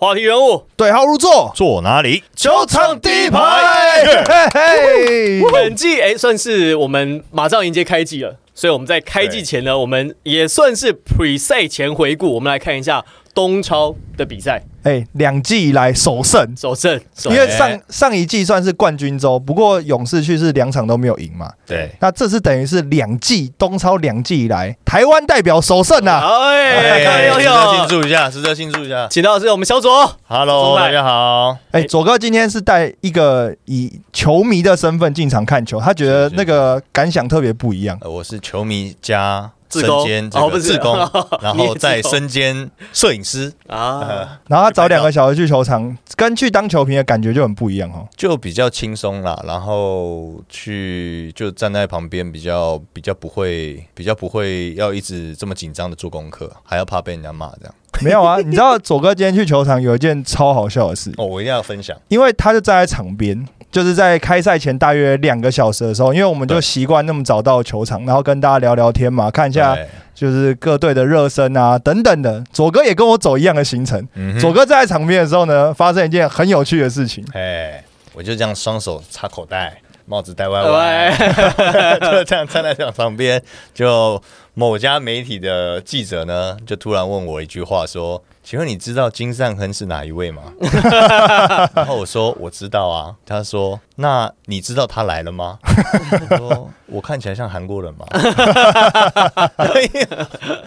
话题人物对号入座，坐哪里？球场第一排。嘿嘿本季哎、算是我们马上迎接开季了，所以我们在开季前呢，我们也算是 pre 赛前回顾，我们来看一下东超的比赛哎，两季以来首胜，首胜，因为上上一季算是冠军周，不过勇士去是两场都没有赢嘛。对，那这次等于是两季东超两季以来台湾代表首胜啊！哎，看值得有有庆，祝一下，值得庆祝一下。请到的是我们小左，Hello，大家好。哎，左哥今天是带一个以球迷的身份进场看球，他觉得那个感想特别不一样。呃我是球迷加身兼这哦不是个志工，然后再身兼摄影师，啊，然后他找两个小时去球场，跟去当球评的感觉就很不一样哦。就比较轻松啦。然后去就站在旁边，比较比较不会，比较不会要一直这么紧张的做功课，还要怕被人家骂这样。没有啊，你知道左哥今天去球场有一件超好笑的事，哦，我一定要分享。因为他就站在场边，就是在开赛前大约两个小时的时候，因为我们就对习惯那么早到球场，然后跟大家聊聊天嘛，看一下就是各队的热身啊等等的。左哥也跟我走一样的行程，嗯左哥站在场边的时候呢，发生一件很有趣的事情。哎，我就这样双手插口袋，帽子戴歪喂歪，就这样站在场旁边。就某家媒体的记者呢，就突然问我一句话说：“请问你知道金善亨是哪一位吗？” 然后我说：“我知道啊。”他说：“那你知道他来了吗？”我说：“我看起来像韩国人吗？”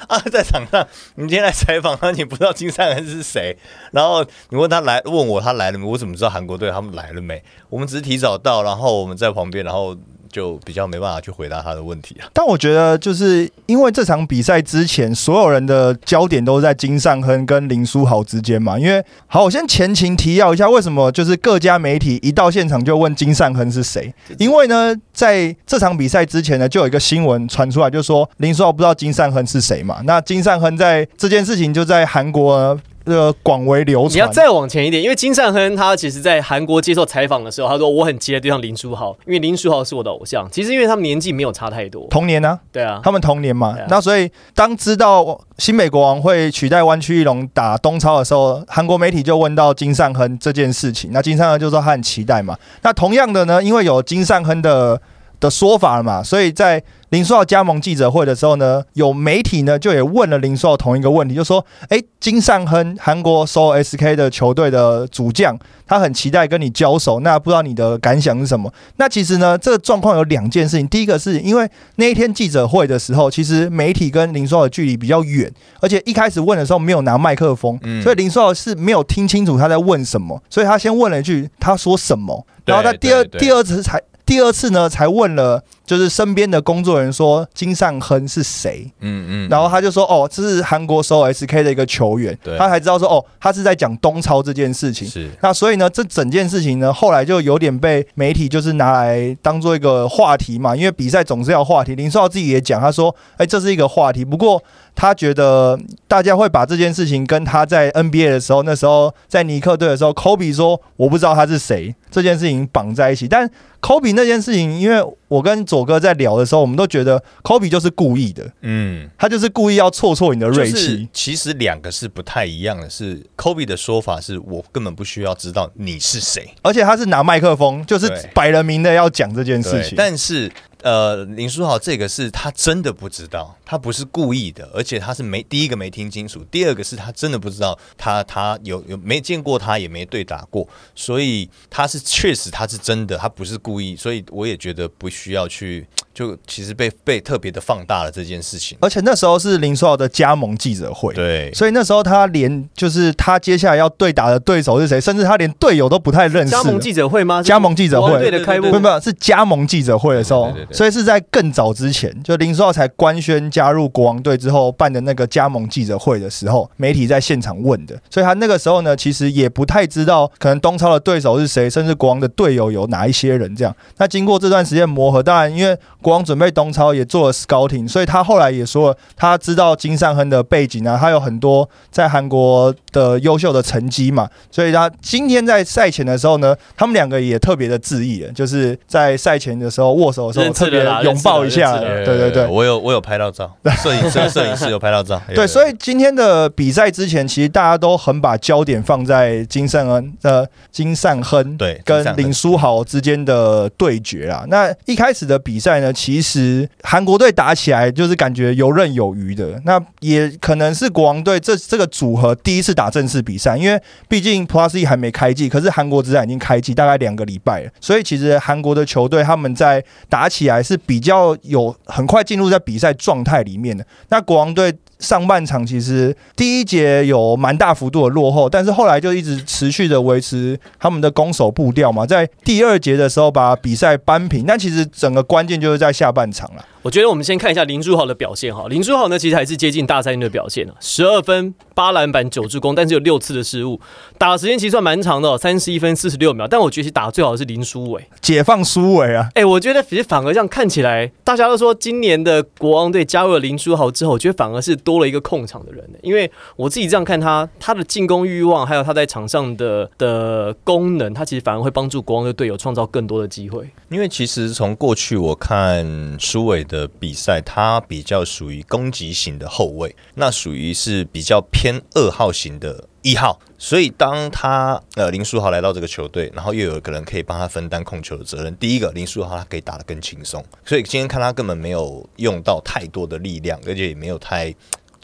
啊，在场上，你今天来采访他，你不知道金善亨是谁，然后你问他来，问我他来了没？我怎么知道韩国队他们来了没？我们只是提早到，然后我们在旁边，然后就比较没办法去回答他的问题啊。但我觉得，就是因为这场比赛之前，所有人的焦点都在金善亨跟林书豪之间嘛。因为好，我先前情提要一下，为什么就是各家媒体一到现场就问金善亨是谁？因为呢，在这场比赛之前呢，就有一个新闻传出来，就说林书豪不知道金善亨是谁嘛。那金善亨在这件事情就在韩国呢呃广为流传。你要再往前一点，因为金善亨他其实在韩国接受采访的时候，他说我很期待对上林书豪，因为林书豪是我的偶像。其实因为他们年纪没有差太多，同年呢、对啊，他们同年嘛啊，那所以当知道新美国王会取代湾区一龙打东超的时候，韩国媒体就问到金善亨这件事情，那金善亨就说他很期待嘛。那同样的呢，因为有金善亨的的说法了嘛，所以在林书豪加盟记者会的时候呢，有媒体呢就也问了林书豪同一个问题，就说：诶，金善亨韩国收 SK 的球队的主将，他很期待跟你交手，那不知道你的感想是什么？那其实呢，这个状况有两件事情，第一个是因为那一天记者会的时候，其实媒体跟林书豪的距离比较远，而且一开始问的时候没有拿麦克风，嗯。所以林书豪是没有听清楚他在问什么，所以他先问了一句他说什么，然后他第二第二次才第二次呢才问了，就是身边的工作人员说金善亨是谁，嗯嗯然后他就说哦这是韩国收 SK 的一个球员对，他才知道说哦他是在讲东超这件事情。是那所以呢，这整件事情呢，后来就有点被媒体就是拿来当做一个话题嘛，因为比赛总是要话题。林书豪自己也讲，他说：“哎，这是一个话题。”不过他觉得大家会把这件事情跟他在 NBA 的时候，那时候在尼克队的时候，Kobe 说我不知道他是谁这件事情绑在一起。但 Kobe 那件事情，因为我跟左哥在聊的时候，我们都觉得 Kobe 就是故意的，嗯。他就是故意要挫挫你的锐就是气。其实两个是不太一样的，是 Kobe 的说法是我根本不需要知道你是谁，而且他是拿麦克风，就是摆了明的要讲这件事情。但是呃，林书豪这个是他真的不知道，他不是故意的，而且他是没第一个没听清楚，第二个是他真的不知道他他有有没见过他，也没对打过，所以他是确实他是真的，他不是故意，所以我也觉得不需要去就其实被被特别的放大了这件事情。而且那时候是林书豪的加盟记者会，对，所以那时候他连就是他接下来要对打的对手是谁，甚至他连队友都不太认识。加盟记者会吗？加盟记者会国王队的开幕对不不是加盟记者会的时候对对对，对所以是在更早之前，就林书豪才官宣加入国王队之后办的那个加盟记者会的时候，媒体在现场问的，所以他那个时候呢，其实也不太知道可能东超的对手是谁，甚至国王的队友有哪一些人这样。那经过这段时间磨合，当然因为国王准备东超也做了 scouting，所以他后来也说了，他知道金善亨的背景啊，他有很多在韩国的优秀的成绩嘛，所以他今天在赛前的时候呢，他们两个也特别的致意了，就是在赛前的时候握手的时候特别拥抱一下。对对对。我有我有拍到照，摄影师 摄影师有拍到照。对，所以今天的比赛之前，其实大家都很把焦点放在金善恩呃金善亨对跟林书豪之间的对决啊。那一开始的比赛呢，其实韩国队打起来就是感觉游刃有余的。那也可能是国王队这这个组合第一次打正式比赛，因为毕竟 Plus E 还没开季，可是韩国之战已经开季大概两个礼拜了，所以其实韩国的球队他们在打起来是比较有很快进入在比赛状态里面的。那国王队上半场其实第一节有蛮大幅度的落后，但是后来就一直持续的维持他们的攻守步调嘛，在第二节的时候把比赛扳平。但其实整个关键就是在下半场了。我觉得我们先看一下林书豪的表现哈。林书豪呢，其实还是接近大三元的表现了，十二分、八篮板、九助攻，但是有六次的失误。打的时间其实算蛮长的、哦，三十一分四十六秒。但我觉得其实打的最好的是林书伟。解放书伟啊，哎、我觉得其实反而这样看起来，大家都说今年的国王队加入了林书豪之后，我觉得反而是多了一个控场的人。因为我自己这样看他，他的进攻欲望，还有他在场上的的功能，他其实反而会帮助国王队队友创造更多的机会。因为其实从过去我看苏伟的比赛，他比较属于攻击型的后卫，那属于是比较偏二号型的一号。所以当他呃林书豪来到这个球队，然后又有一个人可以帮他分担控球的责任。第一个林书豪他可以打得更轻松，所以今天看他根本没有用到太多的力量，而且也没有太。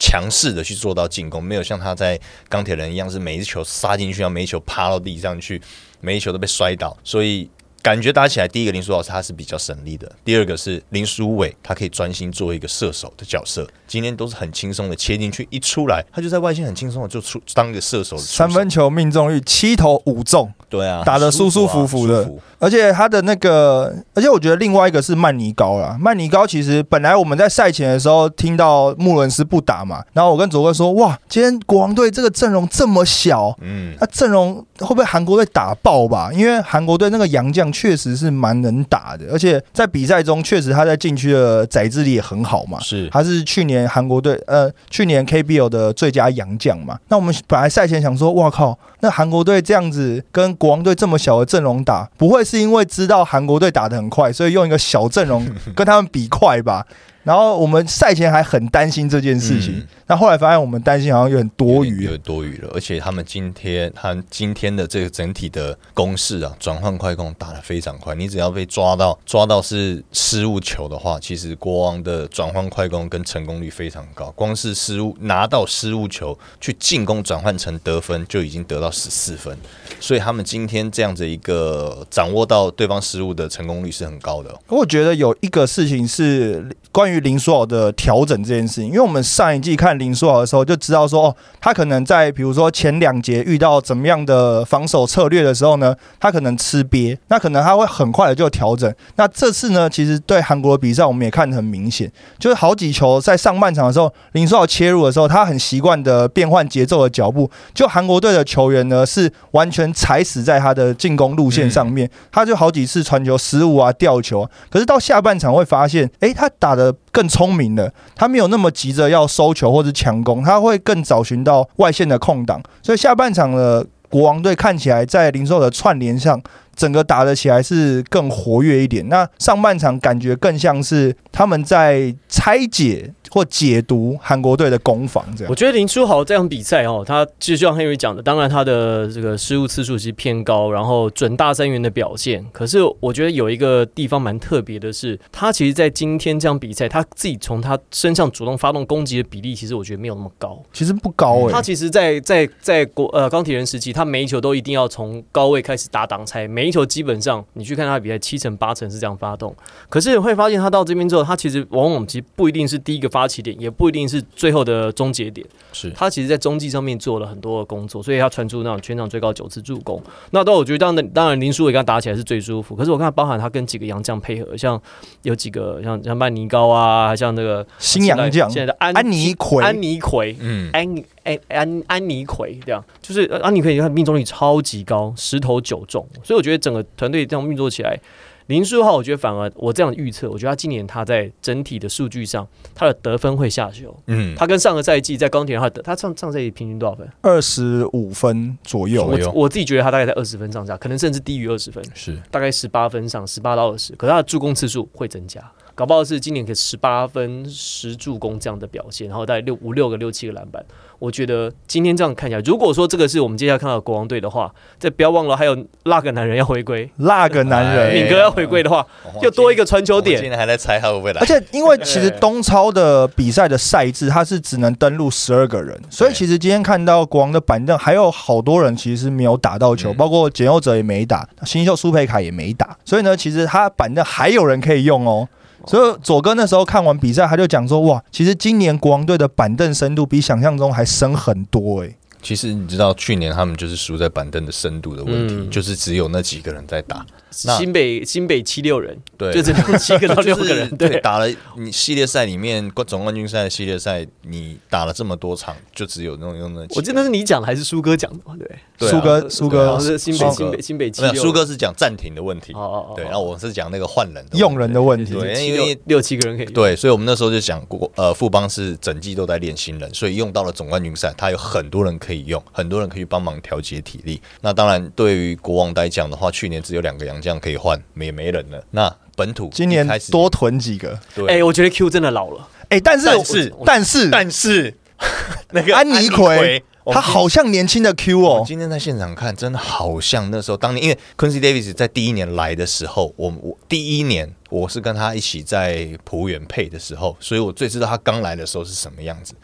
强势的去做到进攻，没有像他在钢铁人一样，是每一球杀进去，要每一球趴到地上去，每一球都被摔倒，所以感觉打起来，第一个林书豪他是比较省力的，第二个是林书伟，他可以专心做一个射手的角色，今天都是很轻松的切进去，一出来他就在外线很轻松的就出当一个射手三分球命中率七投五中，对啊，打得舒舒服服的而且他的那个，而且我觉得另外一个是曼尼高啦。曼尼高其实本来我们在赛前的时候听到穆伦斯不打嘛，然后我跟卓哥说，哇，今天国王队这个阵容这么小，嗯，那阵容会不会韩国队打爆吧？因为韩国队那个洋将确实是蛮能打的，而且在比赛中确实他在禁区的载制力也很好嘛。是他是去年韩国队呃去年 KBL 的最佳洋将嘛。那我们本来赛前想说，哇靠，那韩国队这样子跟国王队这么小的阵容打，不会是因为知道韩国队打得很快，所以用一个小阵容 跟他们比快吧？然后我们赛前还很担心这件事情嗯，那、后来发现我们担心好像有点多余有点多余了，而且他们今天他今天的这个整体的攻势啊，转换快攻打得非常快。你只要被抓到抓到是失误球的话，其实国王的转换快攻跟成功率非常高，光是失误拿到失误球去进攻转换成得分就已经得到十四分，所以他们今天这样子一个掌握到对方失误的成功率是很高的。我觉得有一个事情是关于林书豪的调整这件事情，因为我们上一季看林书豪的时候就知道说，哦，他可能在比如说前两节遇到怎么样的防守策略的时候呢，他可能吃瘪，那可能他会很快的就调整。那这次呢，其实对韩国的比赛我们也看得很明显，就是好几球在上半场的时候，林书豪切入的时候，他很习惯的变换节奏的脚步，就韩国队的球员呢是完全踩死在他的进攻路线上面，他就好几次传球失误啊、吊球啊，可是到下半场会发现，诶，他打的更聪明了，他没有那么急着要收球或者强攻，他会更找寻到外线的空档，所以下半场的国王队看起来在零售的串联上。整个打得起来是更活跃一点，那上半场感觉更像是他们在拆解或解读韩国队的攻防这样我。觉得林书豪这场比赛哦，他其实就像 Henry 讲的，当然他的这个失误次数其实偏高，然后准大三元的表现。可是我觉得有一个地方蛮特别的是，他其实在今天这场比赛，他自己从他身上主动发动攻击的比例，其实我觉得没有那么高。其实不高诶、他其实在，在在国呃钢铁人时期，他每一球都一定要从高位开始打挡拆，每一球基本上你去看他的比赛，七成八成是这样发动。可是你会发现，他到这边之后，他其实往往其实不一定是第一个发起点，也不一定是最后的终结点。是他其实，在中继上面做了很多的工作，所以他传出那种全场最高九次助攻。那都我觉得当然，当然林书伟跟他打起来是最舒服。可是我看包含他跟几个洋将配合，像有几个像像曼尼高啊，像那个新洋将现在的安安妮奎，安妮奎，嗯，安妮安安安妮奎这样，就是呃安妮奎，你看命中率超级高，十投九中，所以我觉得整个团队这样运作起来，林书豪，我觉得反而我这样预测，我觉得他今年他在整体的数据上，他的得分会下修。嗯，他跟上个赛季在钢铁人他得他上上赛季平均多少分？二十五分左右。左右我我自己觉得他大概在二十分上下，可能甚至低于二十分，是大概十八分上，十八到二十。可是他的助攻次数会增加，搞不好是今年可以十八分十助攻这样的表现，然后大概六五六个六七个篮板。我觉得今天这样看起来，如果说这个是我们接下来看到的国王队的话，再不要忘了还有那个男人要回归，那个男哎人，敏哥要回归的话，哦又多一个传球点今点。天还在猜他会不会来而，且因为其实东超的比赛的赛制，它是只能登录十二个人，所以其实今天看到国王的板凳还有好多人其实是没有打到球，嗯包括简佑哲也没打，新秀苏佩凯也没打，所以呢，其实他板凳还有人可以用哦。所以左哥那时候看完比赛，他就讲说：“哇，其实今年国王队的板凳深度比想象中还深很多诶、其实你知道，去年他们就是输在板凳的深度的问题，嗯。就是只有那几个人在打，那新北新北七六人，对，就只有七个到六个 人，就是对，打了你系列赛里面总冠军赛的系列赛，你打了这么多场，就只有那种用的，我记得是你讲的还是苏哥讲的嘛？对，苏哥，苏好像哥是新北新北新北七六，苏哥是讲暂停的问题，哦哦哦，对，然后我是讲那个换人的用人的问题，对因为六六七个人可以，对，所以我们那时候就讲过，呃，富邦是整季都在练新人，所以用到了总冠军赛，他有很多人可以用，很多人可以帮忙调节体力。那当然，对于国王来讲的话，去年只有两个洋将可以换，也没人了。那本土今年一开始多囤几个。对，哎，我觉得 Q 真的老了，哎、但是但是但是但是 那个安妮奎，他好像年轻的 Q 哦。今天在现场看，真的好像那时候当年，因为 Quincy Davis 在第一年来的时候，我我第一年我是跟他一起在浦原配的时候，所以我最知道他刚来的时候是什么样子。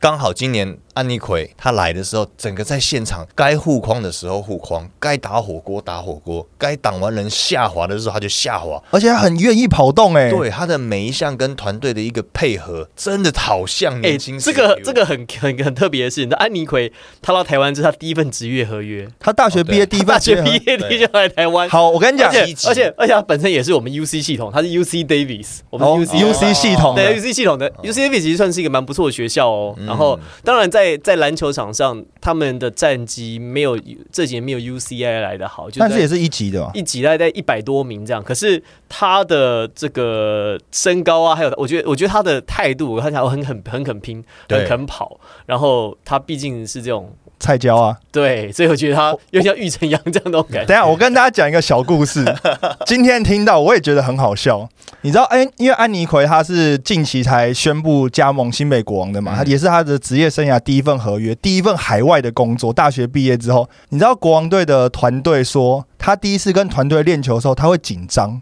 刚好今年安妮奎他来的时候，整个在现场该护框的时候护框，该打火锅打火锅，该挡完人下滑的时候他就下滑。而且他很愿意跑动哎、对他的每一项跟团队的一个配合，真的好像哎，年轻时这个这个很很很特别的是，你知道安妮奎他到台湾这是他第一份职业合约，他大学毕业第一份大学毕业业第一就来台湾。好，我跟你讲而，且而且而且他本身也是我们 UC 系统，他是 UC Davis，我们 UC、UC 系统对，UC 系统的。UC Davis 其实算是一个蛮不错的学校哦。嗯然后当然在在篮球场上，他们的战绩没有这几年没有 UCI 来的好，就但是也是一级的嘛。一级大概在一百多名这样。可是他的这个身高啊，还有我觉得我觉得他的态度，我看起来很很很肯拼，很肯跑。然后他毕竟是这种菜椒啊，对，所以我觉得他有点像玉成阳这样那种感觉。等下我跟大家讲一个小故事。今天听到我也觉得很好笑。你知道，哎、因为安妮奎他是近期才宣布加盟新北国王的嘛，嗯他也是他的职业生涯第一份合约，第一份海外的工作。大学毕业之后，你知道国王队的团队说，他第一次跟团队练球的时候，他会紧张，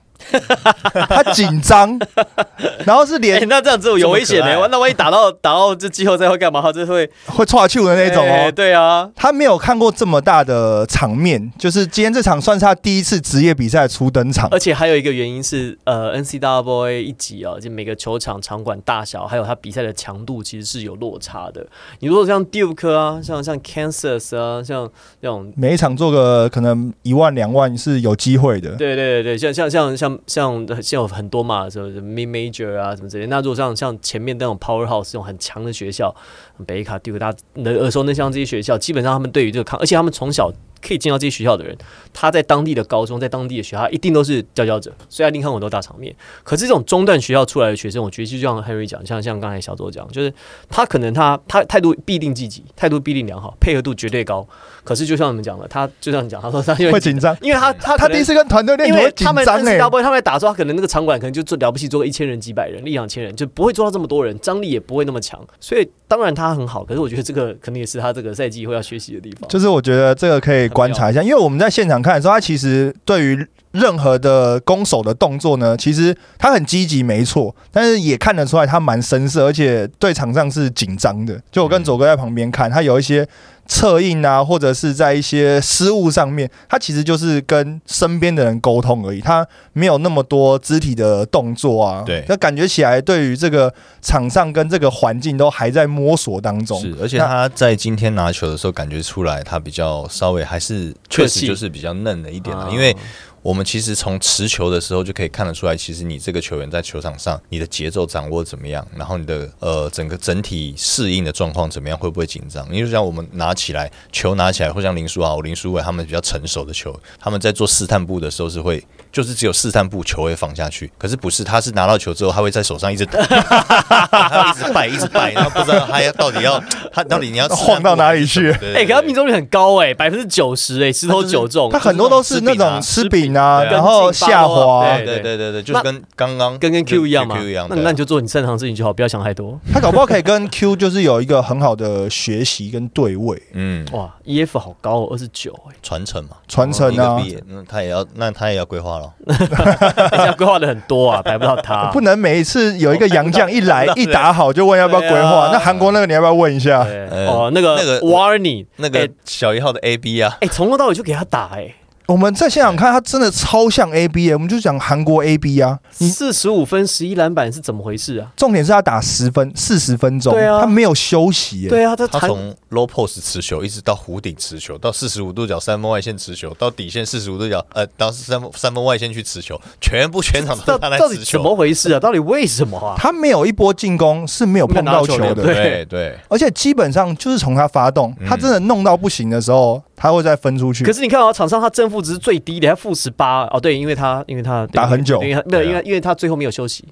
他紧张，然后是哎、连那这样子有危险呢、这么可爱那万一打到打到这季后赛会干嘛？他就会会岔球的那种哎哦。对啊，他没有看过这么大的场面，就是今天这场算是他第一次职业比赛初登场。而且还有一个原因是，呃，NCAA 一级啊，就每个球场场馆大小，还有他比赛的强度，其实是有落差的。你如果像 Duke 啊，像像 Kansas 啊，像这种。每一场做个可能一万两万是有机会的。对对对对，像像像像像像有很多嘛，什么 Mid Major 啊什么之类。那如果像像前面那种 Powerhouse 这种很强的学校，北卡、Duke，大家耳熟能像这些学校，基本上他们对于这个抗，而且他们从小可以进到这些学校的人，他在当地的高中，在当地的学校，他一定都是佼佼者，所以他一定看过很多大场面。可是这种中段学校出来的学生，我觉得就像 Henry 讲，像像刚才小周讲，就是他可能他他态度必定积极，态度必定良好，配合度绝对高。可是就像你们讲的，他就像你讲，他说他因为会紧张，因为他他他第一次跟团队练因为他们张哎、NCAA 他们在打的时候，他可能那个场馆可能就做了不起，做个一千人、几百人、一两千人，就不会做到这么多人，张力也不会那么强。所以当然他很好，可是我觉得这个肯定也是他这个赛季会要学习的地方。就是我觉得这个可以观察一下，因为我们在现场看的时候，他其实对于任何的攻守的动作呢，其实他很积极，没错，但是也看得出来他蛮生涩，而且对场上是紧张的。就我跟左哥在旁边看，他有一些策应啊，或者是在一些失误上面，他其实就是跟身边的人沟通而已，他没有那么多肢体的动作啊。对那感觉起来对于这个场上跟这个环境都还在摸索当中。是，而且他在今天拿球的时候，感觉出来他比较稍微还是确实就是比较嫩了一点了，啊因为我们其实从持球的时候就可以看得出来，其实你这个球员在球场上你的节奏掌握怎么样，然后你的呃整个整体适应的状况怎么样，会不会紧张？因为像我们拿起来球拿起来，会像林书豪、林书伟他们比较成熟的球，他们在做试探步的时候是会，就是只有试探步球会放下去，可是不是，他是拿到球之后，他会在手上一直他 一直摆一直摆，然后不知道他要到底要他到底你要晃到哪里去哎、可他命中率很高哎、百分之九十哎，十投九中，他很多都是那种吃饼啊，啊然后下滑啊，对对对对对，就是跟刚刚跟跟 Q 一样嘛。Q 一样，那那你就做你擅长的事情就好，不要想太多。他搞不好可以跟 Q 就是有一个很好的学习跟对位嗯哇，EF 好高哦，二十九哎，传承嘛，传承那他也要那他也要规划了。人家规划的很多啊，排不到他。不能每一次有一个洋将一来 一打好就问要不要规划。啊那韩国那个你要不要问一下？哦，那个那个 Warney 那个小一号的 AB 啊，哎，从头到尾就给他打哎，我们在现场看他真的超像 AB，耶我们就讲韩国 AB 啊。你四十五分十一篮板是怎么回事啊？重点是他打十分四十分钟，对啊他没有休息耶。对啊，他他从 low post 持球一直到弧顶持球，到四十五度角三分外线持球，到底线四十五度角呃到三分三分外线去持球，全部全场都到是他在到底怎么。回事啊？到底为什么啊？他没有一波进攻是没有碰到球的，对对，而且基本上就是从他发动，嗯他真的弄到不行的时候，他会再分出去可。是你看啊，场上他正负值是最低的，他负十八哦，对，因为他因为他打很久。因为他没有，因为因为他最后没有休息，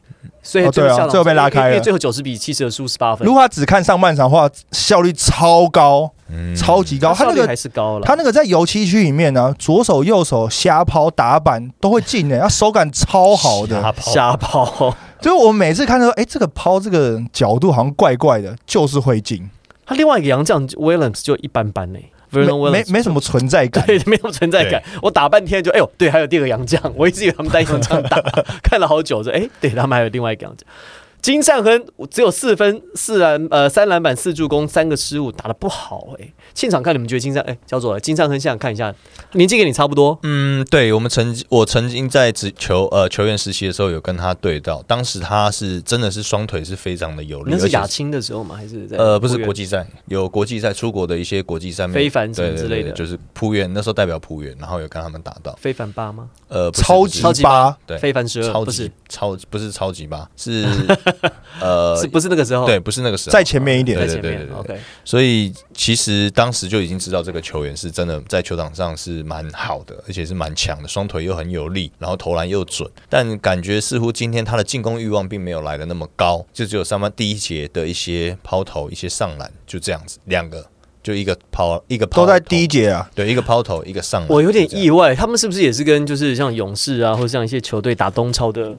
所以最后被拉开了因为最后九十比七十的输十八分。如，果他只看上半场的话，效率超高，嗯。超级高。他那个还是高了。他那个在油漆区里面呢，左手右手瞎抛打板都会进的，他手感超好的。瞎跑瞎跑，就是我每次看到，哎，这个抛这个角度好像怪怪的，就是会进，他另外一个洋将 Williams 就一般般呢没，Vernon 没 没什么存在感。对，没有存在感。我打半天就，哎呦，对，还有第二个洋将，我一直以为他们单洋将打，看了好久，说，哎，对他们还有另外一个洋将。金善亨只有四分、四篮、呃三篮板、四助攻、三个失误，打的不好哎、现场看你们觉得金善哎，焦左了，金善亨现场看一下，年纪跟你差不多，嗯，对，我们曾经我曾经在职球呃球员实习的时候有跟他对到，当时他是真的是双腿是非常的有力，那是亚青的时候吗？还是在呃不是国际赛，有国际赛出国的一些国际赛面非凡之类的。对就是浦原那时候代表浦原，然后有跟他们打到，非凡八吗？呃，超级八，对非凡十二超不是。级超不是超级八，是 呃是不是那个时候？对，不是那个时候，在前面一点在前面对对对对对。OK，所以其实当时就已经知道这个球员是真的在球场上是蛮好的，而且是蛮强的，双腿又很有力，然后投篮又准。但感觉似乎今天他的进攻欲望并没有来的那么高，就只有上半第一节的一些抛投、一些上篮，就这样子，两个就一个抛一个抛都在第一节啊。对一个抛投一个上篮。我有点意外，他们是不是也是跟就是像勇士啊，或者像一些球队打东超的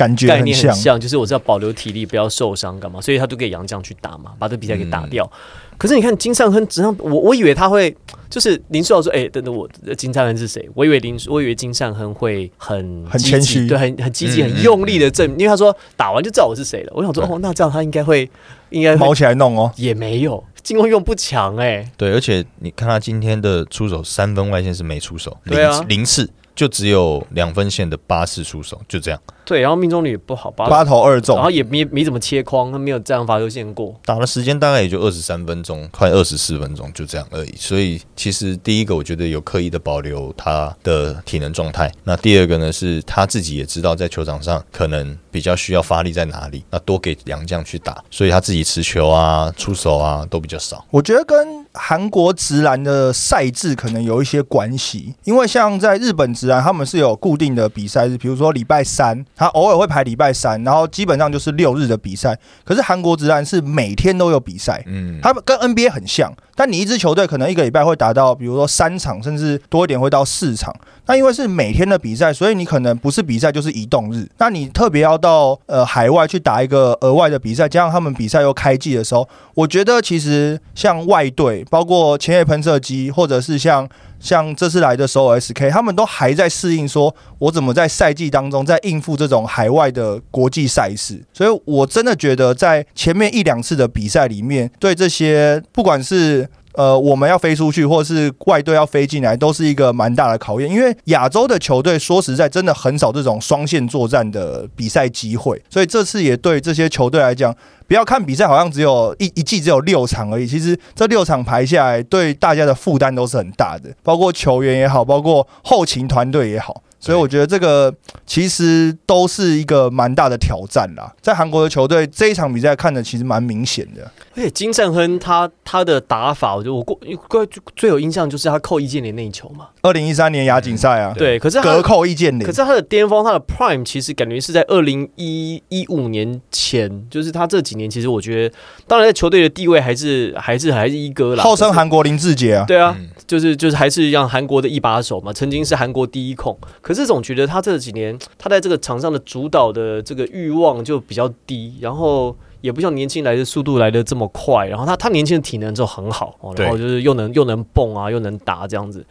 感觉概，念很像，就是我是要保留体力，不要受伤，干嘛？所以他都给杨绛去打嘛，把这比赛给打掉。嗯可是你看金尚亨，只上我我以为他会，就是林书豪说，哎、等等我金尚亨是谁？我以为林，我以为金尚亨会很很谦虚对，很很积极、嗯很用力的证，因为他说打完就知道我是谁了。我想说，哦，那这样他应该会，应该会毛起来弄哦。也没有进攻用不强哎、对，而且你看他今天的出手三分外线是没出手，零对啊零次就只有两分线的八次出手，就这样对，然后命中率也不好，八八投二中然，后也没没怎么切框，他没有这样罚球线过。打的时间大概也就二十三分钟，快二十四分钟，就这样而已。所以其实第一个我觉得有刻意的保留他的体能状态，那第二个呢是他自己也知道在球场上可能比较需要发力在哪里，那多给杨将去打，所以他自己持球啊、出手啊都比较少。我觉得跟韩国直男的赛制可能有一些关系，因为像在日本直男，他们是有固定的比赛日，比如说礼拜三，他偶尔会排礼拜三，然后基本上就是六日的比赛。可是韩国直男是每天都有比赛，嗯，他们跟 NBA 很像，但你一支球队可能一个礼拜会达到，比如说三场，甚至多一点会到四场。那因为是每天的比赛，所以你可能不是比赛就是移动日。那你特别要到呃海外去打一个额外的比赛，加上他们比赛又开季的时候，我觉得其实像外队，包括前野喷射机，或者是像像这次来的首尔 SK，他们都还在适应，说我怎么在赛季当中在应付这种海外的国际赛事。所以我真的觉得在前面一两次的比赛里面，对这些不管是呃，我们要飞出去，或是外队要飞进来，都是一个蛮大的考验。因为亚洲的球队说实在，真的很少这种双线作战的比赛机会，所以这次也对这些球队来讲，不要看比赛好像只有一一季只有六场而已，其实这六场排下来，对大家的负担都是很大的，包括球员也好，包括后勤团队也好。所以我觉得这个其实都是一个蛮大的挑战啦。在韩国的球队这一场比赛看的其实蛮明显的。而且金正亨他他的打法，我觉得我过最最有印象就是他扣易建联那一球嘛。二零一三年亚锦赛啊，对，可是他隔扣易建联，可是他的巅峰，他的 prime 其实感觉是在二零一一五年前，就是他这几年其实我觉得，当然在球队的地位还是还是还是一哥啦，号称韩国林志杰啊。对啊，嗯。就是就是还是让韩国的一把手嘛，曾经是韩国第一控，可是总觉得他这几年他在这个场上的主导的这个欲望就比较低，然后也不像年轻来的速度来的这么快，然后他他年轻的体能就很好，哦、然后就是又能又能蹦啊，又能打这样子，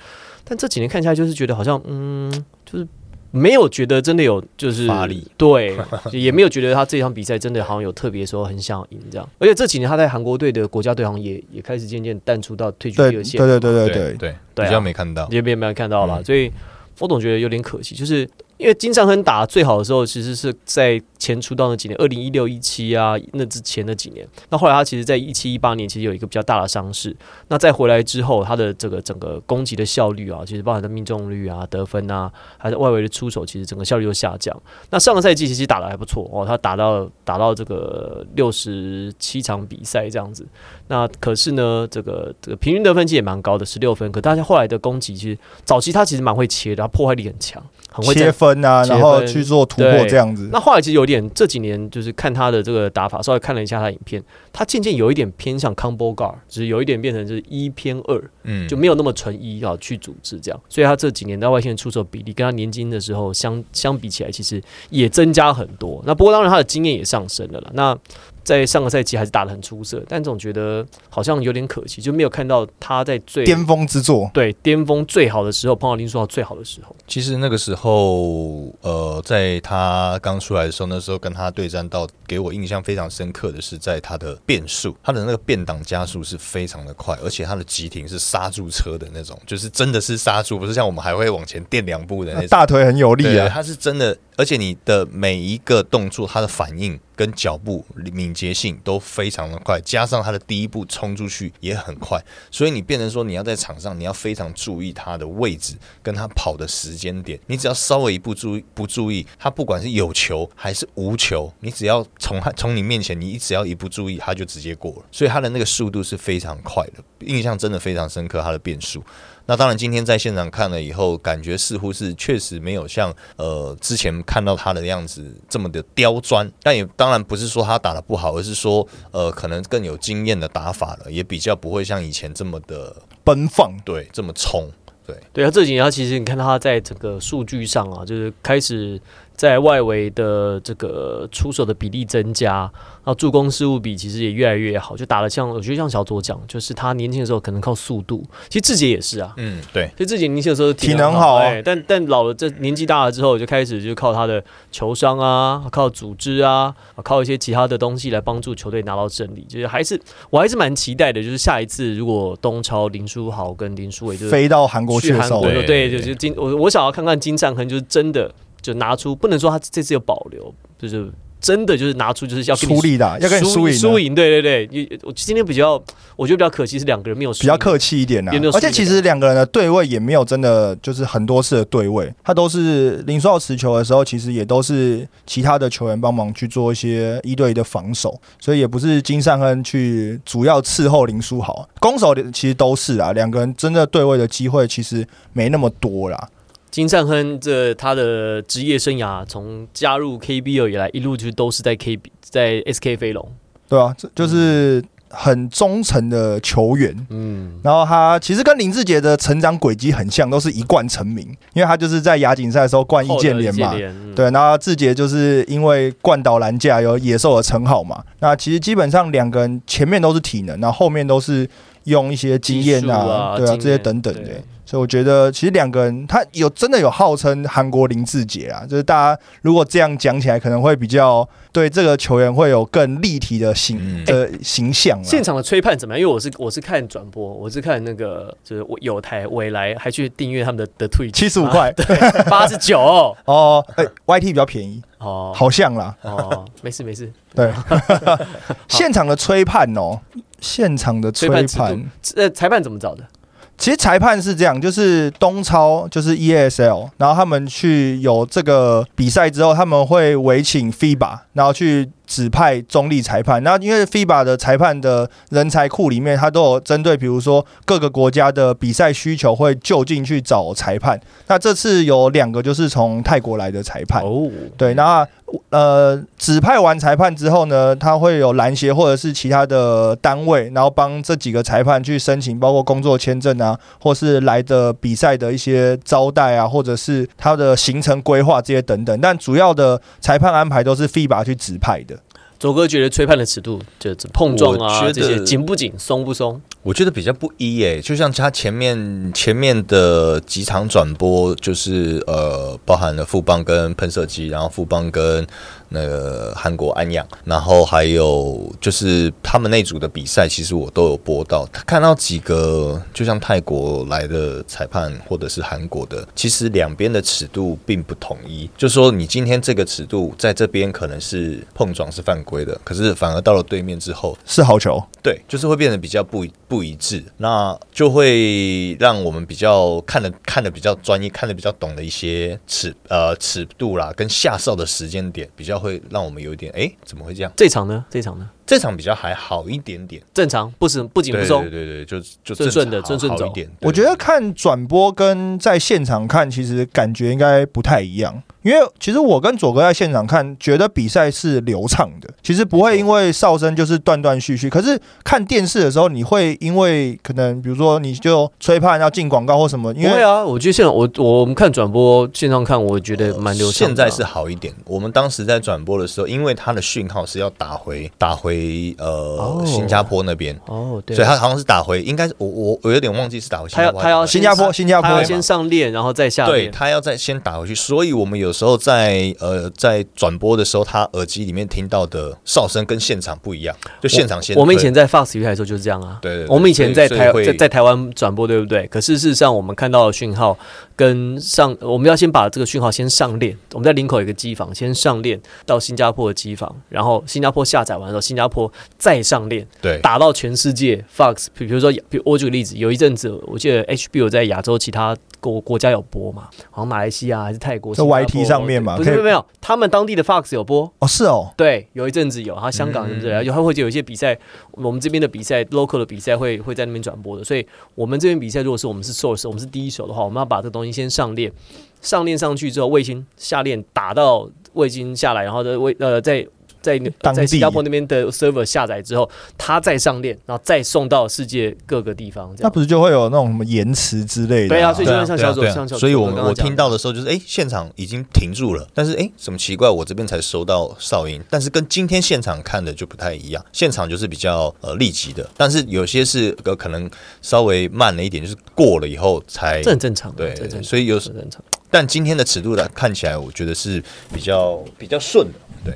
但这几年看起来就是觉得好像嗯，就是。没有觉得真的有就是发力，对，也没有觉得他这场比赛真的好像有特别说很想赢这样。而且这几年他在韩国队的国家队好像也也开始渐渐淡出到退居二线，对对对对对对，对，比较没看到。也没有没有看到了，嗯所以我总觉得有点可惜，就是因为金尚亨打最好的时候，其实是在前出道那几年，二零一六一七啊那之前那几年。那后来他其实在一七一八年其实有一个比较大的伤势，那再回来之后，他的这个整个攻击的效率啊，其实包含的命中率啊、得分啊，还是外围的出手，其实整个效率都下降。那上个赛季其实打的还不错哦，他打到打到这个六十七场比赛这样子。那可是呢，这个这个平均得分其实也蛮高的，十六分。可大家后来的攻击其实早期他其实蛮会切的，他破坏力很强，很会切在。分啊，然后去做突破这样子。那后来其实有点这几年就是看他的这个打法，稍微看了一下他的影片，他渐渐有一点偏向 combo guard，只是有一点变成就是一偏二，嗯就没有那么纯一啊去组织这样。所以他这几年在外线出手比例跟他年轻的时候相相比起来，其实也增加很多。那不过当然他的经验也上升了啦。那在上个赛季还是打得很出色，但总觉得好像有点可惜，就没有看到他在最巅峰之作，对巅峰最好的时候，碰到林书豪最好的时候。其实那个时候，呃，在他刚出来的时候，那时候跟他对战到，给我印象非常深刻的是在他的变速，他的那个变档加速是非常的快，而且他的急停是刹住车的那种，就是真的是刹住，不是像我们还会往前垫两步的那种。大腿很有力对，啊。他是真的，而且你的每一个动作，他的反应跟脚步敏捷性都非常的快，加上他的第一步冲出去也很快，所以你变成说你要在场上，你要非常注意他的位置跟他跑的时间点，你只要稍微一不注意不注意，他不管是有球还是无球，你只要从他从你面前，你只要一不注意，他就直接过了，所以他的那个速度是非常快的，印象真的非常深刻，他的变速。那当然，今天在现场看了以后，感觉似乎是确实没有像呃之前看到他的样子这么的刁钻，但也当然不是说他打的不好，而是说呃可能更有经验的打法了，也比较不会像以前这么的奔放，对。这么冲。对，对啊，这几年他其实你看他在整个数据上啊，就是开始在外围的这个出手的比例增加，然后助攻失误比其实也越来越好，就打的像我觉得像小左讲，就是他年轻的时候可能靠速度，其实志杰也是啊。嗯，对，就志杰年轻的时候体能好啊哎，但但老了这年纪大了之后，就开始就靠他的球商啊，靠组织啊，靠一些其他的东西来帮助球队拿到胜利。就是还是我还是蛮期待的，就是下一次如果东超林书豪跟林书伟就是飞到韩国去的时候去韩国，对就就金我我想要看看金善亨，就是真的就拿出，不能说他这次有保留，就是真的就是拿出就是要出力的啊，要跟你输赢的，输赢，对对对，因我今天比较我觉得比较可惜是两个人没有输比较客气一点呐也没有。而且其实两个人的对位也没有真的就是很多次的对位，他都是林书豪持球的时候，其实也都是其他的球员帮忙去做一些一对一的防守，所以也不是金善亨去主要伺候林书豪，攻守其实都是啊，两个人真的对位的机会其实没那么多啦。金善亨这他的职业生涯从加入 KBO 以来，一路就都是在 KB 在 SK 飞龙，对啊，这就是很忠诚的球员。嗯，然后他其实跟林志杰的成长轨迹很像，都是一贯成名，因为他就是在亚锦赛的时候冠易建联嘛对，然后志杰就是因为灌倒篮架有野兽的称号嘛。那其实基本上两个人前面都是体能，然后后面都是用一些经验啊对啊这些等等的对。所以我觉得其实两个人他有真的有号称韩国林志杰啊，就是大家如果这样讲起来，可能会比较对这个球员会有更立体的形嗯。的形象啊。现场的吹判怎么样？因为我是我是看转播，我是看那个就是我有台未来还去订阅他们的的退七十五块。对八十九。哦，哎，YT 比较便宜，哦。好像啦。哦，没事没事，对，现场的吹判哦，现场的吹判，呃裁判怎么找的？其实裁判是这样，就是东超就是 ESL，然后他们去有这个比赛之后，他们会委请 FIBA，然后去指派中立裁判。那因为 FIBA 的裁判的人才库里面，他都有针对比如说各个国家的比赛需求，会就近去找裁判。那这次有两个就是从泰国来的裁判。哦，对，那呃，指派完裁判之后呢，他会有篮协或者是其他的单位，然后帮这几个裁判去申请，包括工作签证啊，或是来的比赛的一些招待啊，或者是他的行程规划这些等等。但主要的裁判安排都是 FIBA 去指派的。左哥觉得吹判的尺度，就碰撞啊这些紧不紧、松不松？我觉得比较不一诶，就像他前面前面的几场转播，就是呃，包含了富邦跟喷射机，然后富邦跟那个韩国安阳，然后还有就是他们那组的比赛，其实我都有播到，看到几个就像泰国来的裁判或者是韩国的，其实两边的尺度并不统一，就说你今天这个尺度在这边可能是碰撞是犯规的，可是反而到了对面之后，是好球，对，就是会变得比较不不一致，那就会让我们比较看的看的比较专业，看的比较懂的一些尺呃尺度啦，跟下哨的时间点，比较会让我们有点哎、诶怎么会这样？这场呢？这场呢？这场比较还好一点点，正常，不是不紧不松对。对对，就就顺顺的正顺顺走一点。我觉得看转播跟在现场看，其实感觉应该不太一样。因为其实我跟左哥在现场看，觉得比赛是流畅的，其实不会因为哨声就是断断续续。可是看电视的时候，你会因为可能比如说你就吹判要进广告或什么，因为不会啊，我觉得现场我我们看转播线上看，我觉得蛮流畅。现在是好一点。我们当时在转播的时候，因为它的讯号是要打回打回呃、哦新加坡那边，哦，对，所以他好像是打回，应该是我我我有点忘记是打回新加坡他要他要新加坡新加坡先上链，然后再下对。他要再先打回去，所以我们有时候在呃在转播的时候，他耳机里面听到的哨声跟现场不一样，就现场先推我们以前在 Fox 比赛的时候就是这样啊。对对对我们以前在台在在台湾转播，对不对？可是事实上，我们看到的讯号跟上，我们要先把这个讯号先上链。我们在林口有一个机房，先上链到新加坡的机房，然后新加坡下载完之后，新加坡再上链，对打到全世界。Fox，比如说，比如我举个例子，有一阵子我记得 HBO 在亚洲其他国国家有播嘛，好像马来西亚还是泰国，在 YT 上面嘛不是没有他们当地的 Fox 有播。哦是哦，对，有一阵子有，他香港对不对？就他会有一些比赛，我们这边的比赛，local 的比赛会会在那边转播的，所以我们这边比赛，如果是我们是 source，我们是第一手的话，我们要把这个东西先上链，上链上去之后，卫星下链打到卫星下来，然后再卫呃在。在当地在新加坡那边的 server 下载之后，它再上链，然后再送到世界各个地方。这样那不是就会有那种什么延迟之类的？对啊所以就对啊像小左对啊像小左所以我们我听到的时候就是，哎、现场已经停住了，但是哎、诶怎么奇怪，我这边才收到哨音，但是跟今天现场看的就不太一样，现场就是比较呃立即的，但是有些是呃可能稍微慢了一点，就是过了以后才这很正常，对所以有这很正常。但今天的尺度来看起来，我觉得是比较比较顺的，对。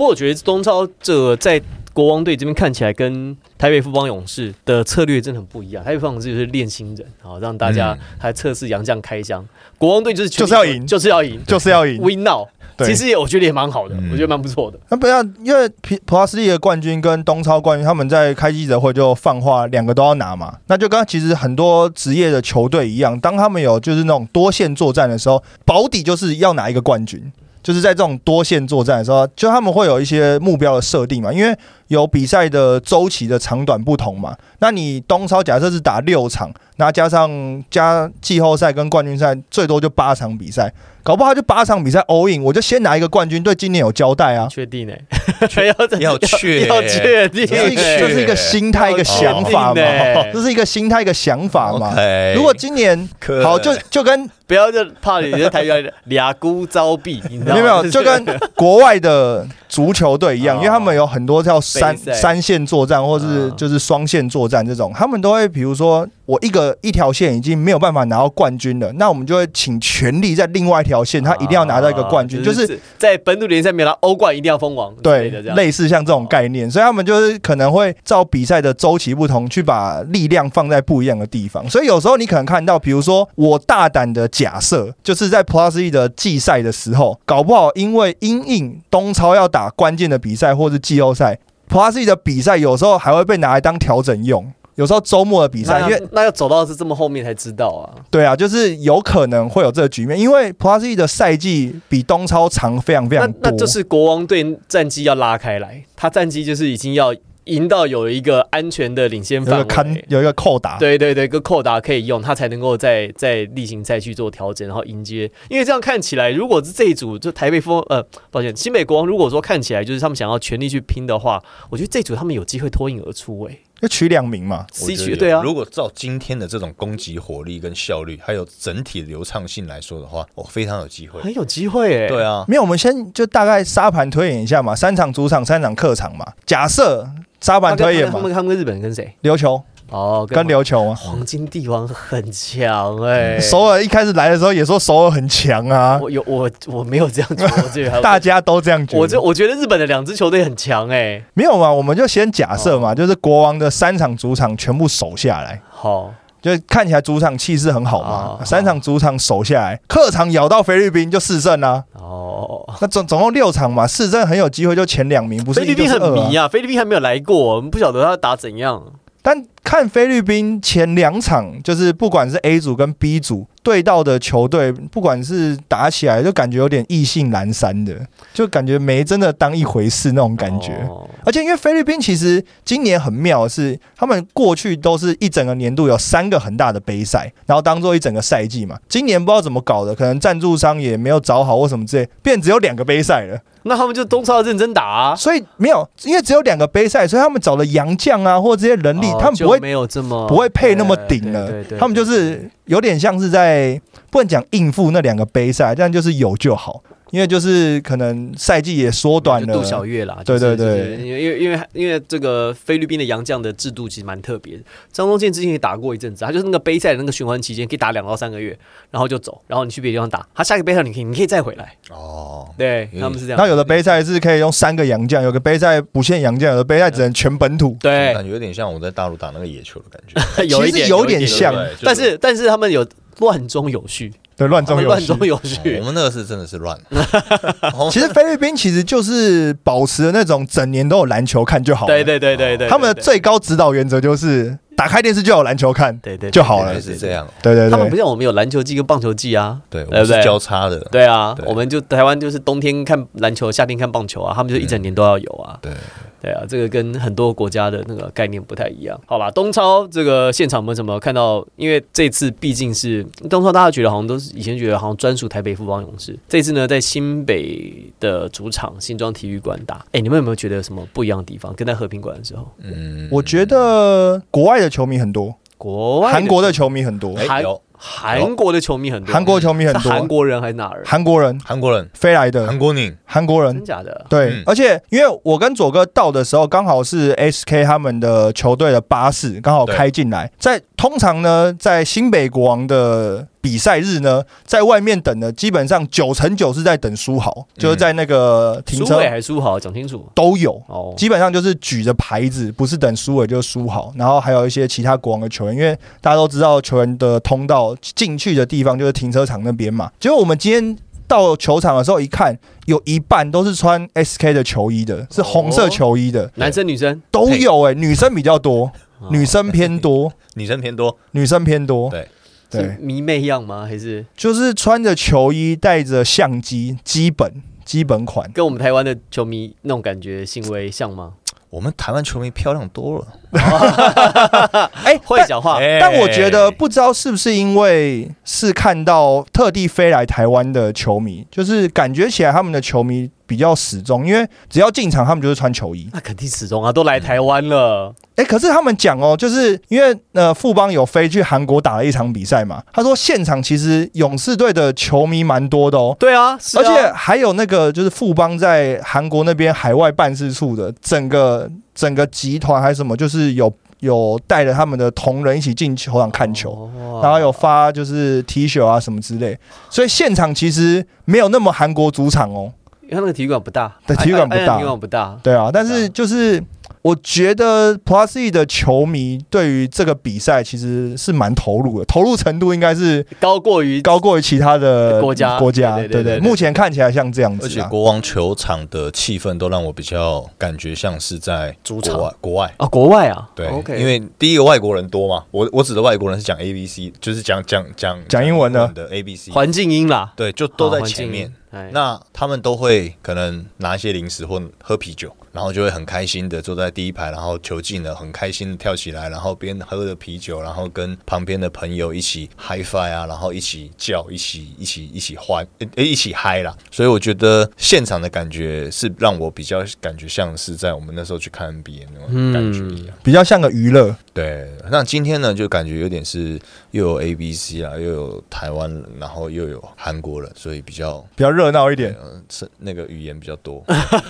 不过我觉得东超这在国王队这边看起来跟台北富邦勇士的策略真的很不一样。台北富邦勇士就是练新人，好让大家嗯还测试洋将开箱。国王队就是就是要赢就是要赢就是要赢。，win now。对其实也我觉得也蛮好的，嗯我觉得蛮不错的。那不要，因为普普拉斯利的冠军跟东超冠军，他们在开记者会就放话，两个都要拿嘛。那就跟其实很多职业的球队一样，当他们有就是那种多线作战的时候，保底就是要拿一个冠军。就是在这种多线作战的时候，就他们会有一些目标的设定嘛，因为有比赛的周期的长短不同嘛。那你东超假设是打六场，那加上加季后赛跟冠军赛，最多就八场比赛，搞不好就八场比赛 all in，我就先拿一个冠军，对今年有交代啊。确定呢？要要确要确定，这是一个确这是一个心态，一个想法嘛 这是一个心态，一个想法嘛。如果今年好，就就跟不要就怕你在台湾俩孤招毙，你知道吗？没有没有，就跟国外的足球队一样，哦因为他们有很多叫三三线作战，或是嗯就是双线作战这种，他们都会比如说我一个一条线已经没有办法拿到冠军了，那我们就会请全力在另外一条线，他一定要拿到一个冠军，啊就是在本土联赛没拿欧冠一定要封王对类似像这种概念，所以他们就是可能会照比赛的周期不同，去把力量放在不一样的地方。所以有时候你可能看到，比如说我大胆的假设，就是在 Plus E 的季赛的时候，搞不好因为因应东超要打关键的比赛或是季后赛，Plus E 的比赛有时候还会被拿来当调整用。有时候周末的比赛，因为那要走到是这么后面才知道啊。对啊，就是有可能会有这个局面，因为 Plus E 的赛季比东超长非常非常多，那就是国王队战绩要拉开来，他战绩就是已经要赢到有一个安全的领先范围。有一个扣打，对对对，一个扣打可以用，他才能够在在例行赛去做调整，然后迎接。因为这样看起来，如果是这一组就台北风呃，抱歉，新北国王，如果说看起来就是他们想要全力去拼的话，我觉得这一组他们有机会脱颖而出、欸。就取两名嘛。我 C 觉得有区对啊，如果照今天的这种攻击火力跟效率，还有整体流畅性来说的话，我非常有机会。很有机会哎、对啊，没有，我们先就大概沙盘推演一下嘛，三场主场，三场客场嘛。假设沙盘推演嘛，跟他们他们跟日本跟谁？琉球哦，跟琉球啊。黄金帝王很强哎、首尔一开始来的时候也说首尔很强啊，我有我我没有这样觉得，大家都这样觉得。我就我觉得日本的两支球队很强哎、没有嘛，我们就先假设哦。嘛，就是国王的三场主场全部守下来，好，就看起来主场气势很好嘛哦，三场主场守下来，客场咬到菲律宾就四胜啦。哦，那总总共六场嘛，四胜很有机会就前两名，不是菲律宾很迷啊，菲律宾还没有来过，我们不晓得他打怎样。但看菲律宾前两场，就是不管是 A 组跟 B 组对到的球队，不管是打起来，就感觉有点意兴阑珊的，就感觉没真的当一回事那种感觉。哦而且因为菲律宾其实今年很妙的是，他们过去都是一整个年度有三个很大的杯赛，然后当做一整个赛季嘛。今年不知道怎么搞的，可能赞助商也没有找好或什么之类，变只有两个杯赛了。那他们就东超认真打啊，所以没有，因为只有两个杯赛，所以他们找了洋将啊或这些人力，哦他们不会没有这么不会配那么顶了对对对对。他们就是有点像是在不能讲应付那两个杯赛，但就是有就好，因为就是可能赛季也缩短了杜小。月啦，对就是对对就是因为因为因为因为这个菲律宾的洋将的制度其实蛮特别的。张宗健之前也打过一阵子，他就是那个杯赛的那个循环期间可以打两到三个月，然后就走，然后你去别的地方打，他下一个杯赛你可以你可以再回来，哦，对嗯他们是这样。那有的杯赛是可以用三个洋将，有的杯赛不限洋将，有的杯赛只能全本土。对感觉有点像我在大陆打那个野球的感觉，有一点其实有点像但是但是他们有乱中有序，对，乱中有序。乱中有哦我。们那个是真的是乱。其实菲律宾其实就是保持那种整年都有篮球看就好了。对对对对对，他们的最高指导原则就是打开电视就有篮球看。对对就好了是这样，对对对，他们不像我们有篮球季跟棒球季啊，对，我们是对不对交叉的，对啊，我们就台湾就是冬天看篮球，夏天看棒球啊，他们就一整年都要有啊。对，对啊，这个跟很多国家的那个概念不太一样。好啦，东超这个现场我们怎么看到？因为这次毕竟是东超，大家觉得好像都是以前觉得好像专属台北富邦勇士，这次呢在新北的主场新庄体育馆打。哎，你们有没有觉得有什么不一样的地方？跟在和平馆的时候，嗯，我觉得国外的球迷很多，国外韩国的球迷很多，韩哎有。韩国的球迷很多，韩国球迷很多，是韩国人还是哪人？韩国人。韩国人，飞来的。韩国宁，韩国人。真。假的？对，嗯。而且因为我跟左哥到的时候，刚好是 SK 他们的球队的巴士刚好开进来，在通常呢，在新北国王的比赛日呢，在外面等的基本上九成九是在等书豪，就是在那个停车苏伟还是苏豪？讲清楚。都有。哦。基本上就是举着牌子，不是等苏伟就是苏豪，然后还有一些其他国王的球员，因为大家都知道球员的通道进去的地方就是停车场那边嘛。结果我们今天到球场的时候一看，有一半都是穿 SK 的球衣的，是红色球衣的，男生女生？都有哎、女生比较多，哦。女生偏多，女生偏多，女生偏多，对。是对，迷妹样吗？还是就是穿着球衣，带着相机，基本基本款。跟我们台湾的球迷那种感觉行为像吗？我们台湾球迷漂亮多了，哎、但会讲话，哎但我觉得不知道是不是因为是看到特地飞来台湾的球迷，就是感觉起来他们的球迷比较始终，因为只要进场他们就是穿球衣。那肯定始终啊，都来台湾了，哎、可是他们讲哦，就是因为呃富邦有飞去韩国打了一场比赛嘛，他说现场其实勇士队的球迷蛮多的哦。对啊，是啊而且还有那个，就是富邦在韩国那边海外办事处的整个整个集团还是什么，就是有有带着他们的同仁一起进球场看球。哦然后有发就是 T 恤啊什么之类，所以现场其实没有那么韩国主场哦。因为他那个体育馆不大，对体育馆不大体育馆不大，对啊，但是就是我觉得 Plus E 的球迷对于这个比赛其实是蛮投入的，投入程度应该是高过于高过于其他的国家。国家，对对对对对目前看起来像这样子而且。国王球场的气氛都让我比较感觉像是在主场？国外，国外。啊，国外啊，对 OK，因为第一个外国人多嘛，我我指的外国人是讲 A B C，就是讲讲讲讲英文的。的 A B C，环境音啦，对，就都在前面那他们都会可能拿一些零食或喝啤酒，然后就会很开心的坐在第一排，然后球进了，很开心的跳起来，然后边喝着啤酒，然后跟旁边的朋友一起 high five 啊，然后一起叫，一起一起一起欢，诶、一起嗨啦。所以我觉得现场的感觉是让我比较感觉像是在我们那时候去看 NBA 那种感觉一样。比较像个娱乐，对，那今天呢，就感觉有点是又有 A B C 啊，又有台湾，然后又有韩国人，所以比较比较热闹一点，呃是那个语言比较多。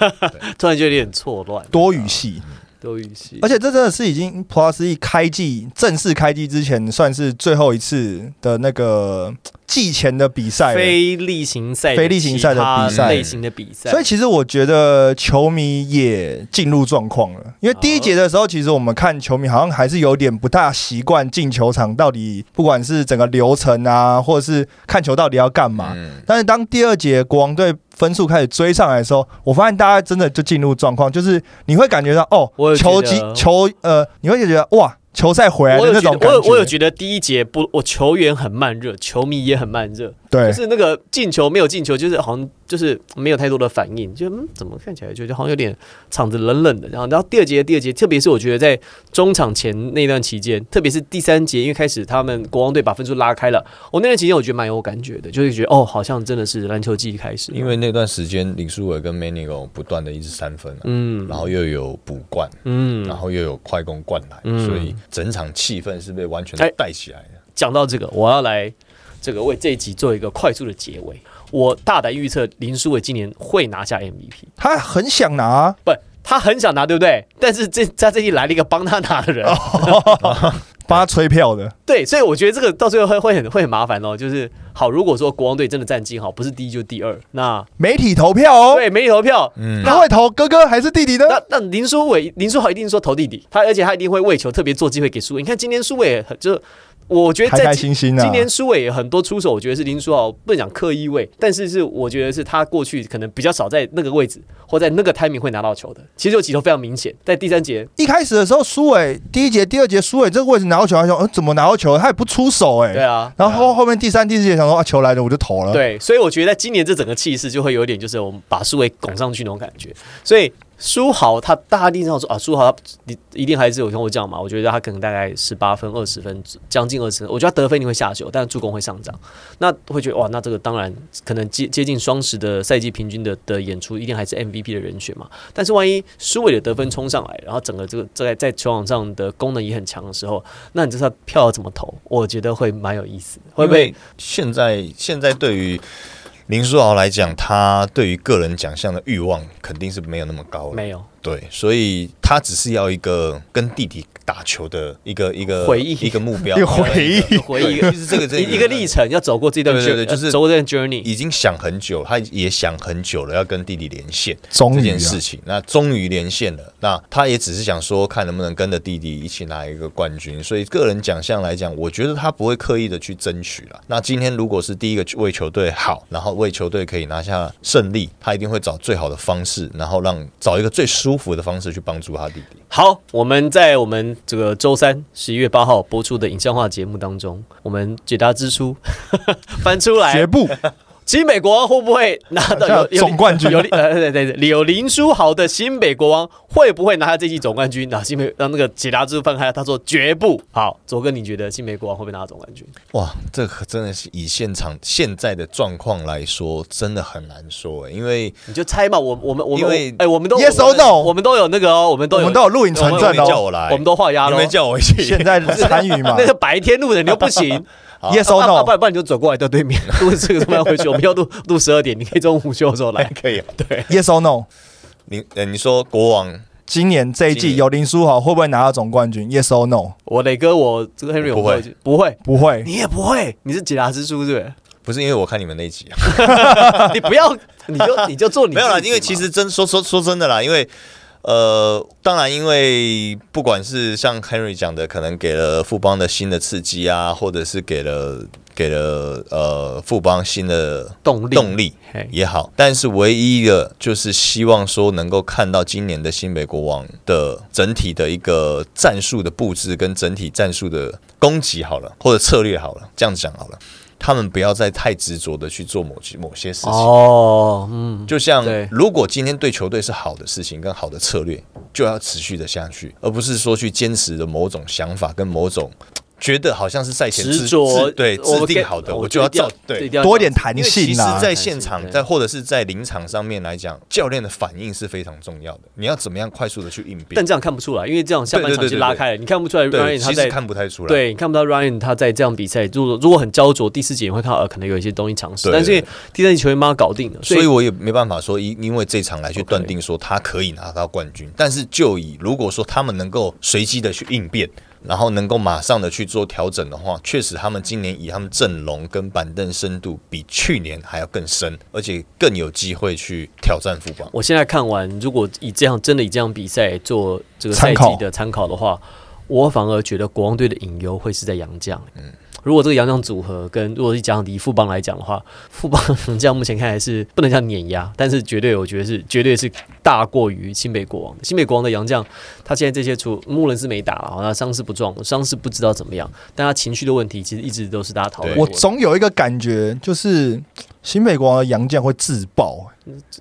突然就有点错乱，多语系。多语系，而且这真的是已经 Plus 一开季正式开季之前，算是最后一次的那个季前的比赛。非例行赛非例行赛的比赛。类型的比赛，所以其实我觉得球迷也进入状况了，因为第一节的时候，其实我们看球迷好像还是有点不大习惯进球场到底不管是整个流程啊，或者是看球到底要干嘛。嗯，但是当第二节国王队分数开始追上来的时候，我发现大家真的就进入状况，就是你会感觉到哦球得。击球呃，你会觉得哇，球赛回来我有觉得的那种感我有我有觉得第一节不，我球员很慢热，球迷也很慢热，对。就是那个进球没有进球，就是好像就是没有太多的反应，就嗯，怎么看起来就就好像有点场子冷冷的。然后，然后第二节第二节，特别是我觉得在中场前那段期间，特别是第三节，因为开始他们国王队把分数拉开了，我那段期间我觉得蛮有感觉的，就是觉得哦，好像真的是篮球季开始，因为那段时间林书伟跟 Manigo 不断的一直三分啊，嗯。然后又有补冠，嗯。然后又有快攻灌篮，嗯。所以整场气氛是被完全哎带起来的。讲到这个，我要来这个为这一集做一个快速的结尾。我大胆预测林书伟今年会拿下 MVP，他很想拿啊、不，他很想拿，对不对？但是这在这里来了一个帮他拿的人，帮他吹票的。对，所以我觉得这个到最后会会很会很麻烦哦。就是好，如果说国王队真的战绩好，不是第一就第二，那媒体投票哦，对媒体投票，嗯，他会投哥哥还是弟弟呢？那那林书伟林书豪一定说投弟弟，他而且他一定会为球特别做机会给苏伟。你看今天苏伟很就是。我觉得在今年苏伟很多出手，我觉得是林书豪不能讲刻意位，但是是我觉得是他过去可能比较少在那个位置或在那个 timing 会拿到球的。其实有几投非常明显，在第三节一开始的时候，苏伟第一节、第二节，苏伟这个位置拿到球，他说：“呃，怎么拿到球？他也不出手哎、对啊，然后后后面第三、第四节想说啊，球来了我就投了。，对，所以我觉得在今年这整个气势就会有一点就是我们把苏伟拱上去那种感觉。所以苏豪他大家一定要说啊，苏豪他一定还是有像我这样嘛，我觉得他可能大概十八分、二十分，将近二十分，我觉得他得分一定会下修，但是助攻会上涨。那会觉得哇，那这个当然可能接接近双十的赛季平均的的演出，一定还是 MVP 的人选嘛。但是万一苏伟的得分冲上来，然后整个这个在在球场上的功能也很强的时候，那你这他票要怎么投？我觉得会蛮有意思的，会不会？现在现在对于林书豪来讲，他对于个人奖项的欲望肯定是没有那么高的。没有，对，所以他只是要一个跟弟弟打球的一个一个回忆一个目标，一个 回忆回忆一个对其实这个这一一个历程，要走过这段对对对就是呃走过这段 journey。已经想很久，他也想很久了，要跟弟弟连线这件事情。那终于连线了，那他也只是想说，看能不能跟着弟弟一起拿一个冠军。所以个人奖项来讲，我觉得他不会刻意的去争取了。那今天如果是第一个为球队好，然后为球队可以拿下胜利，他一定会找最好的方式，然后让找一个最舒服的方式去帮助他弟弟。好，我们在我们这个周三十一月八号播出的影像化节目当中，我们解答之书 翻出绝来，不新美国王会不会拿到总冠军有呃对对对，有林书豪的新北国王会不会拿下这季总冠军？那新北让那个解答之书翻开，他说绝不。好，左哥，你觉得新北国王会不会拿到总冠军？哇，这可真的是以现场现在的状况来说，真的很难说诶，因为你就猜嘛，我我们我们哎，我们都 Yes or no？我们都有那个哦，我们都有我们都有录影存证你没叫哦。我来，我们都画押了没叫我一起，现在参与嘛 那是白天录的你又不行。？Yes or no？不然不然你就走过来到对面 录这个怎么样回去？我们要录录十二点，你可以中午午休的时候来。可以啊。对，Yes or no？你呃，你说国王今年这一季有林书豪会不会拿到总冠军？Yes or no？我磊哥，我这个 Henry 不会不会，不会。你也不会，你是解答之书是不是因为我看你们那一集啊，你不要，你就你就做你没有啦，自己嘛因为其实真说说说真的啦，因为呃，当然，因为不管是像 Henry 讲的，可能给了富邦的新的刺激啊，或者是给了给了呃富邦新的动力动力也好，但是唯一的就是希望说能够看到今年的新北国王的整体的一个战术的布置跟整体战术的攻击好了，或者策略好了，这样讲好了，他们不要再太执着的去做某些某些事情。哦，嗯，就像如果今天对球队是好的事情跟好的策略，就要持续的下去，而不是说去坚持的某种想法跟某种觉得好像是赛前制执着制对制定好的，我我就要照对多一点弹因为其实。在现场对在或者是在临场上面来讲，教练的反应是非常重要的。你要怎么样快速的去应变但？这样看不出来，因为这样下半场就拉开了，你看不出来，Ryan 他其实在看不太出来。对，你看不到 Ryan 他在这样比赛，如果如果很焦灼，第四节你会看到呃，可能有一些东西尝试，但是第三节球员帮他搞定了，所以我也没办法说因因为这场来去断定说他可以拿到冠军，但是就以如果说他们能够随机的去应变，然后能够马上的去做调整的话，确实他们今年以他们阵容跟板凳深度比去年还要更深，而且更有机会去挑战副榜。我现在看完，如果以这样真的以这样比赛做这个赛季的参考的话，我反而觉得国王队的隐忧会是在杨将。嗯，如果这个洋将组合跟如果是讲以富邦来讲的话，富邦这样目前看来是不能叫碾压，但是绝对我觉得是绝对是大过于新北国王的。新北国王的洋将，他现在这些除穆伦是没打了，那伤势不壮，伤势不知道怎么样，但他情绪的问题其实一直都是大家讨论我。总有一个感觉，就是新美国王的洋将会自爆，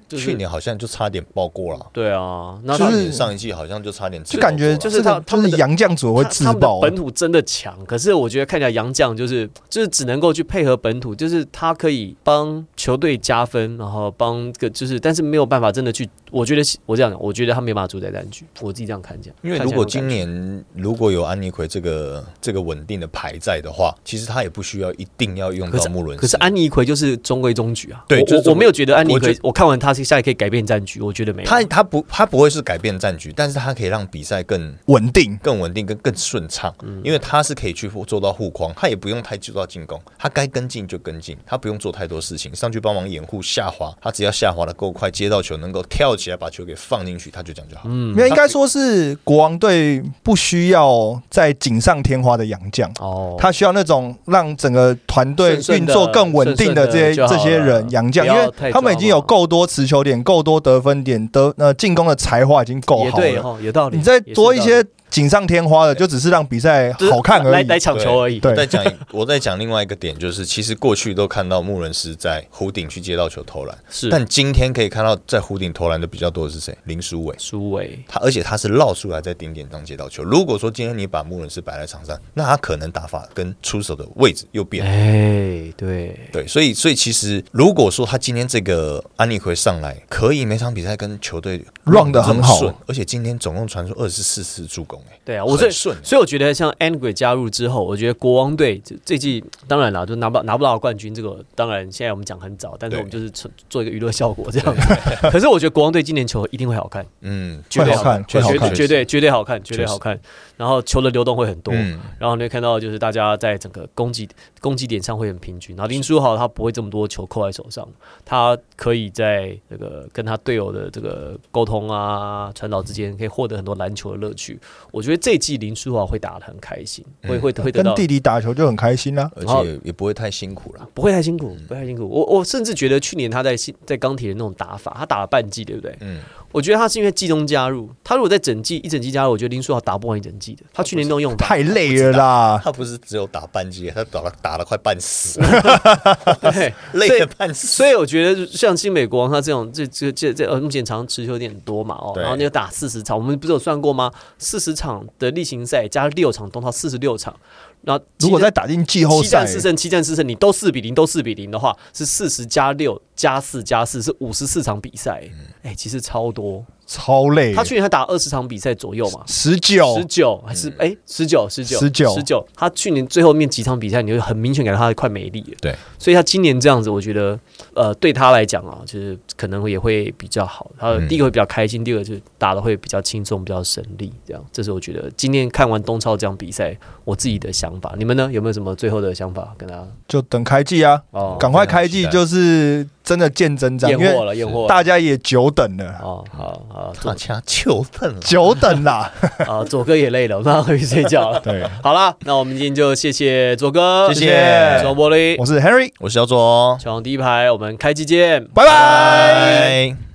就是去年好像就差点爆过了，对啊，那上一季好像就差点就感觉就就是他他们的就是洋将组会自爆，本土真的强，可是我觉得看起来杨将就是就是只能够去配合本土，就是他可以帮球队加分，然后帮个就是，但是没有办法真的去，我觉得我这样讲，我觉得他没办法主宰战局，我自己这样看见。因为如果今年如果有安妮奎这个这个稳定的牌在的话，其实他也不需要一定要用到穆伦斯。可是安妮奎就是中规中矩啊，我对就是我我没有觉得安妮奎我看完他是下来可以改变战局，我觉得没有。他他不他不会是改变战局，但是他可以让比赛更稳定。更稳定、更更顺畅，因为他是可以去做到护框，他也不用太做到进攻，他该跟进就跟进，他不用做太多事情，上去帮忙掩护下滑，他只要下滑的够快，接到球能够跳起来把球给放进去，他就这样就好。嗯没有，应该说是国王队不需要在锦上添花的洋将，哦，他需要那种让整个团队运作更稳定的这些这些人洋将，因为他们已经有抓嘛够多持球点、够多得分点、得呃进攻的才华已经够好了。也对哈，有道理。你再多一些锦上添花的，就只是让比赛好看而已。来来抢球而已。对再讲一，我再讲另外一个点，就是其实过去都看到穆伦斯在弧顶去接到球投篮，是，但今天可以看到在弧顶投篮的比较多的是谁？林书伟。书伟他而且他是绕出来在顶点当接到球。如果说今天你把穆伦斯摆在场上，那他可能打法跟出手的位置又变了。哎，对，对，所以所以其实如果说他今天这个安利奎上来，可以每场比赛跟球队 run 得很好顺，而且今天总共传出二十四次助攻，哎，对啊，我最很顺。所以我觉得像 Angry 加入之后，我觉得国王队这这季当然啦，就拿不拿不到冠军，这个当然现在我们讲很早，但是我们就是做做一个娱乐效果这样子。可是我觉得国王队今年球一定会好看，嗯，绝对好看绝会好看绝对绝对绝对好看，绝对好看。然后球的流动会很多，嗯然后你会看到就是大家在整个攻击攻击点上会很平均。然后林书豪他不会这么多球扣在手上，他可以在这个跟他队友的这个沟通啊、传导之间，可以获得很多篮球的乐趣。我觉得这季林书豪会打的很开心，会嗯会会得到跟弟弟打球就很开心啦、而且也不会太辛苦了。不会太辛苦，不会太辛苦。我我甚至觉得去年他在新在钢铁的那种打法，他打了半季，对不对？嗯，我觉得他是因为季中加入，他如果在整季一整季加入，我觉得林书豪打不完一整季的。他去年都用法，太累了啦。他不是只有打半季，他打了打了快半死，对，累了半死。所以我觉得像新美国王他这种这这这这呃目前常持球点多嘛哦，然后你要打四十场，我们不是有算过吗？四十场的例行赛加六场东超四十六场，然后如果再打进季后赛七战，四胜七战四胜，你都四比零都四比零的话，是四十加六加四加四是五十四场比赛，哎、其实超多。超累。他去年他打二十场比赛左右嘛。十九十九还是哎十九十九十九十九，他去年最后面几场比赛，你会很明显感到他快没力了。对，所以他今年这样子，我觉得呃对他来讲啊，就是可能也会比较好。他嗯第一个会比较开心，第二个就是打的会比较轻松，比较省力。这样，这是我觉得今天看完东超这场比赛，我自己的想法。你们呢？有没有什么最后的想法跟他？就等开季啊，哦，赶快开季，就是真的见真章，验货了，验货了。大家也久等了，哦，好好，大家久等了。久等啦。啊，左哥也累了，我们要回去睡觉了。对，好了，那我们今天就谢谢左哥，谢谢双玻璃，我是 Harry，我是小左，小王第一排，我们开机见，拜拜。拜。